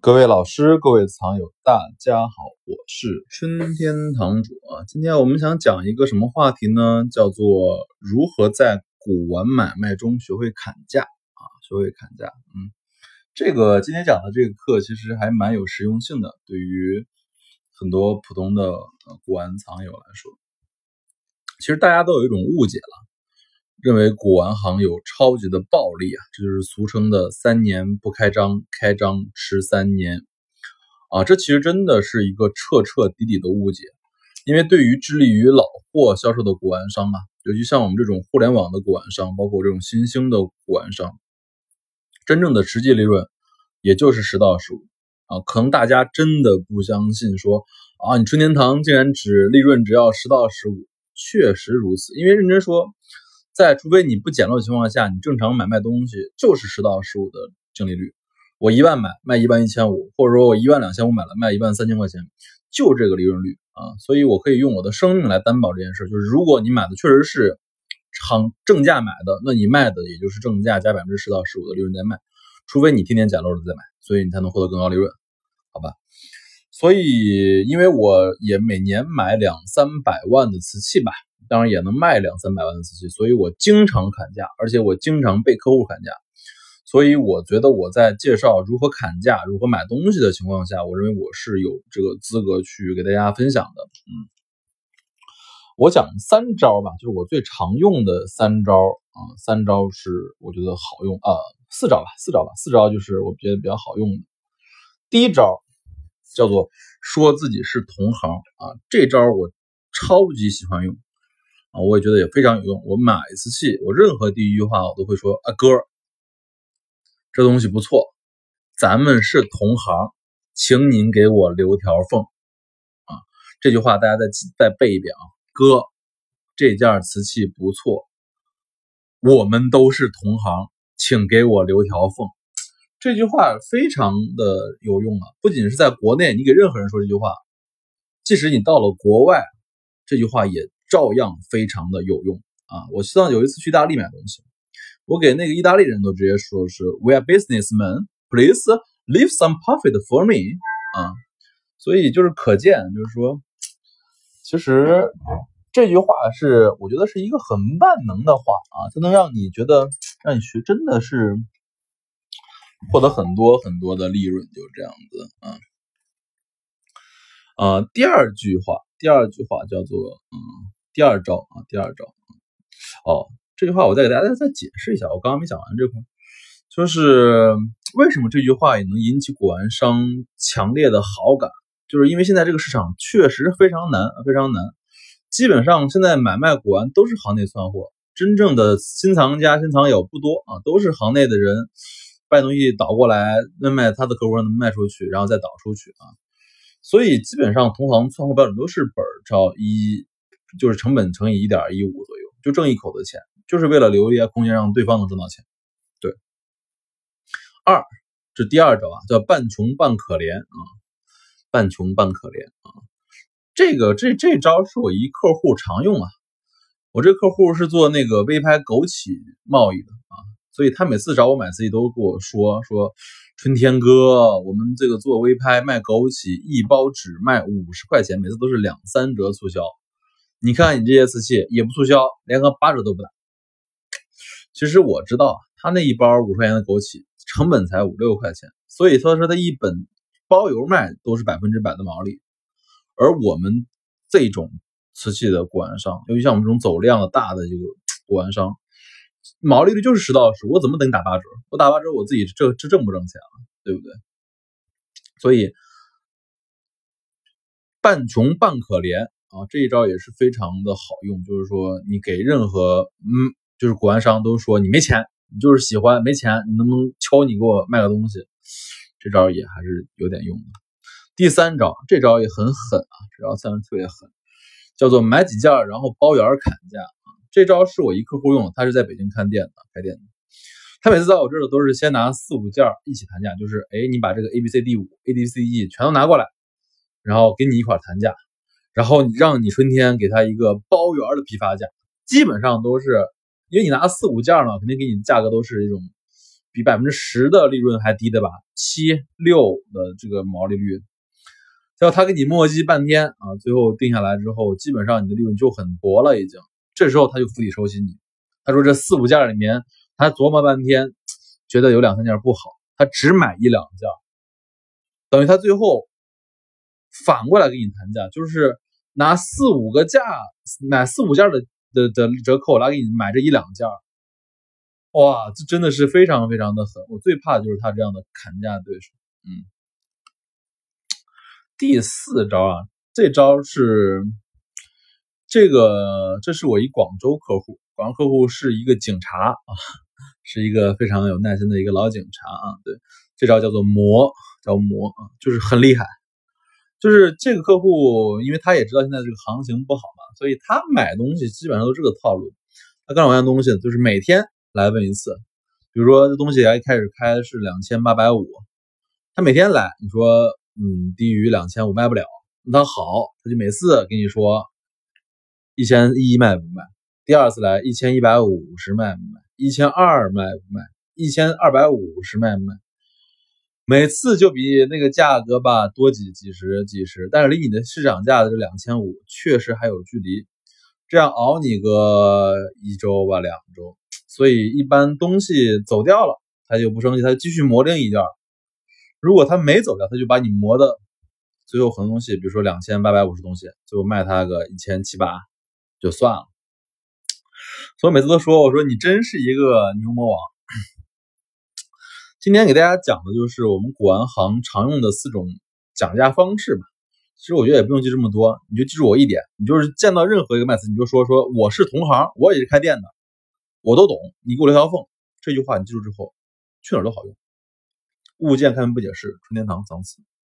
各位老师、各位藏友，大家好，我是春天堂主啊。今天我们想讲一个什么话题呢？叫做如何在古玩买卖中学会砍价啊，学会砍价。嗯，这个今天讲的这个课其实还蛮有实用性的，对于很多普通的古玩藏友来说，其实大家都有一种误解了。认为古玩行有超级的暴利啊，这就是俗称的“三年不开张，开张吃三年”啊，这其实真的是一个彻彻底底的误解。因为对于致力于老货销售的古玩商啊，尤其像我们这种互联网的古玩商，包括这种新兴的古玩商，真正的实际利润也就是十到十五啊。可能大家真的不相信，说啊，你春天堂竟然只利润只要十到十五，确实如此。因为认真说。在除非你不捡漏的情况下，你正常买卖东西就是十到十五的净利率。我一万买卖一万一千五，或者说我一万两千五买了卖一万三千块钱，就这个利润率啊。所以我可以用我的生命来担保这件事，就是如果你买的确实是行正价买的，那你卖的也就是正价加百分之十到十五的利润在卖。除非你天天捡漏的在买，所以你才能获得更高利润，好吧？所以因为我也每年买两三百万的瓷器吧。当然也能卖两三百万的瓷器，所以我经常砍价，而且我经常被客户砍价，所以我觉得我在介绍如何砍价、如何买东西的情况下，我认为我是有这个资格去给大家分享的。嗯，我讲三招吧，就是我最常用的三招啊，三招是我觉得好用啊，四招吧，四招吧，四招就是我觉得比较好用的。第一招叫做说自己是同行啊，这招我超级喜欢用。我也觉得也非常有用。我买一次气，我任何第一句话我都会说：“啊哥，这东西不错，咱们是同行，请您给我留条缝。”啊，这句话大家再再背一遍啊，哥，这件瓷器不错，我们都是同行，请给我留条缝。这句话非常的有用啊，不仅是在国内，你给任何人说这句话，即使你到了国外，这句话也。照样非常的有用啊！我希望有一次去意大利买东西，我给那个意大利人都直接说是 “We are businessmen, please leave some profit for me” 啊，所以就是可见，就是说，其实这句话是我觉得是一个很万能的话啊，它能让你觉得让你学真的是获得很多很多的利润，就这样子啊。呃，第二句话，第二句话叫做嗯。第二招啊，第二招，哦，这句话我再给大家再解释一下，我刚刚没讲完这块，就是为什么这句话也能引起古玩商强烈的好感，就是因为现在这个市场确实非常难，非常难，基本上现在买卖古玩都是行内窜货，真正的新藏家、新藏友不多啊，都是行内的人卖东西倒过来卖卖他的客户能卖出去，然后再倒出去啊，所以基本上同行窜货标准都是本照一。就是成本乘以一点一五左右，就挣一口的钱，就是为了留一些空间让对方能挣到钱。对，二，这第二招啊，叫半穷半可怜啊，半穷半可怜啊。这个这这招是我一客户常用啊，我这客户是做那个微拍枸杞贸易的啊，所以他每次找我买自己都跟我说说，春天哥，我们这个做微拍卖枸杞，一包只卖五十块钱，每次都是两三折促销。你看你这些瓷器也不促销，连个八折都不打。其实我知道，他那一包五块钱的枸杞成本才五六块钱，所以他说他一本包邮卖都是百分之百的毛利。而我们这种瓷器的古玩商，尤其像我们这种走量的大的这个古玩商，毛利率就是十到十，我怎么等你打八折？我打八折我自己这这挣不挣钱啊？对不对？所以半穷半可怜。啊，这一招也是非常的好用，就是说你给任何嗯，就是古玩商都说你没钱，你就是喜欢没钱，你能不能敲你给我卖个东西？这招也还是有点用的。第三招，这招也很狠啊，这招算特别狠，叫做买几件然后包圆砍价。这招是我一客户用的，他是在北京看店的，开店的，他每次到我这儿都是先拿四五件一起谈价，就是哎，你把这个 A B C D 五 A D C E 全都拿过来，然后跟你一块谈价。然后你让你春天给他一个包圆的批发价，基本上都是因为你拿四五件呢，肯定给你的价格都是一种比百分之十的利润还低的吧，七六的这个毛利率。要他给你磨叽半天啊，最后定下来之后，基本上你的利润就很薄了已经。这时候他就釜底抽薪，他说这四五件里面，他琢磨半天，觉得有两三件不好，他只买一两件，等于他最后反过来给你谈价，就是拿四五个价买四五件的的的折扣来给你买这一两件。哇，这真的是非常非常的狠！我最怕的就是他这样的砍价对手。嗯，第四招啊，这招是这个，这是我一广州客户，广州客户是一个警察啊，是一个非常有耐心的一个老警察啊。对，这招叫做磨，叫磨啊，就是很厉害。就是这个客户，因为他也知道现在这个行情不好嘛，所以他买东西基本上都这个套路。他干我样东西，就是每天。来问一次，比如说这东西一开始开是两千八百五，他每天来，你说嗯低于两千五卖不了，那他好，他就每次跟你说一千一卖不卖，第二次来一千一百五十卖不卖，一千二卖不卖，一千二百五十卖不卖，每次就比那个价格吧多几几十几十，但是离你的市场价的这两千五确实还有距离，这样熬你个一周吧两周。所以一般东西走掉了，他就不生气，他继续磨另一件。如果他没走掉，他就把你磨的最后很多东西，比如说两千八百五十东西，最后卖他个一千七八就算了。所以每次都说，我说你真是一个牛魔王。今天给大家讲的就是我们古玩行常用的四种讲价方式吧。其实我觉得也不用记这么多，你就记住我一点，你就是见到任何一个卖瓷，你就说说我是同行，我也是开店的。我都懂，你给我留条缝。这句话你记住之后，去哪儿都好用。物见开门不解释，春天堂藏瓷。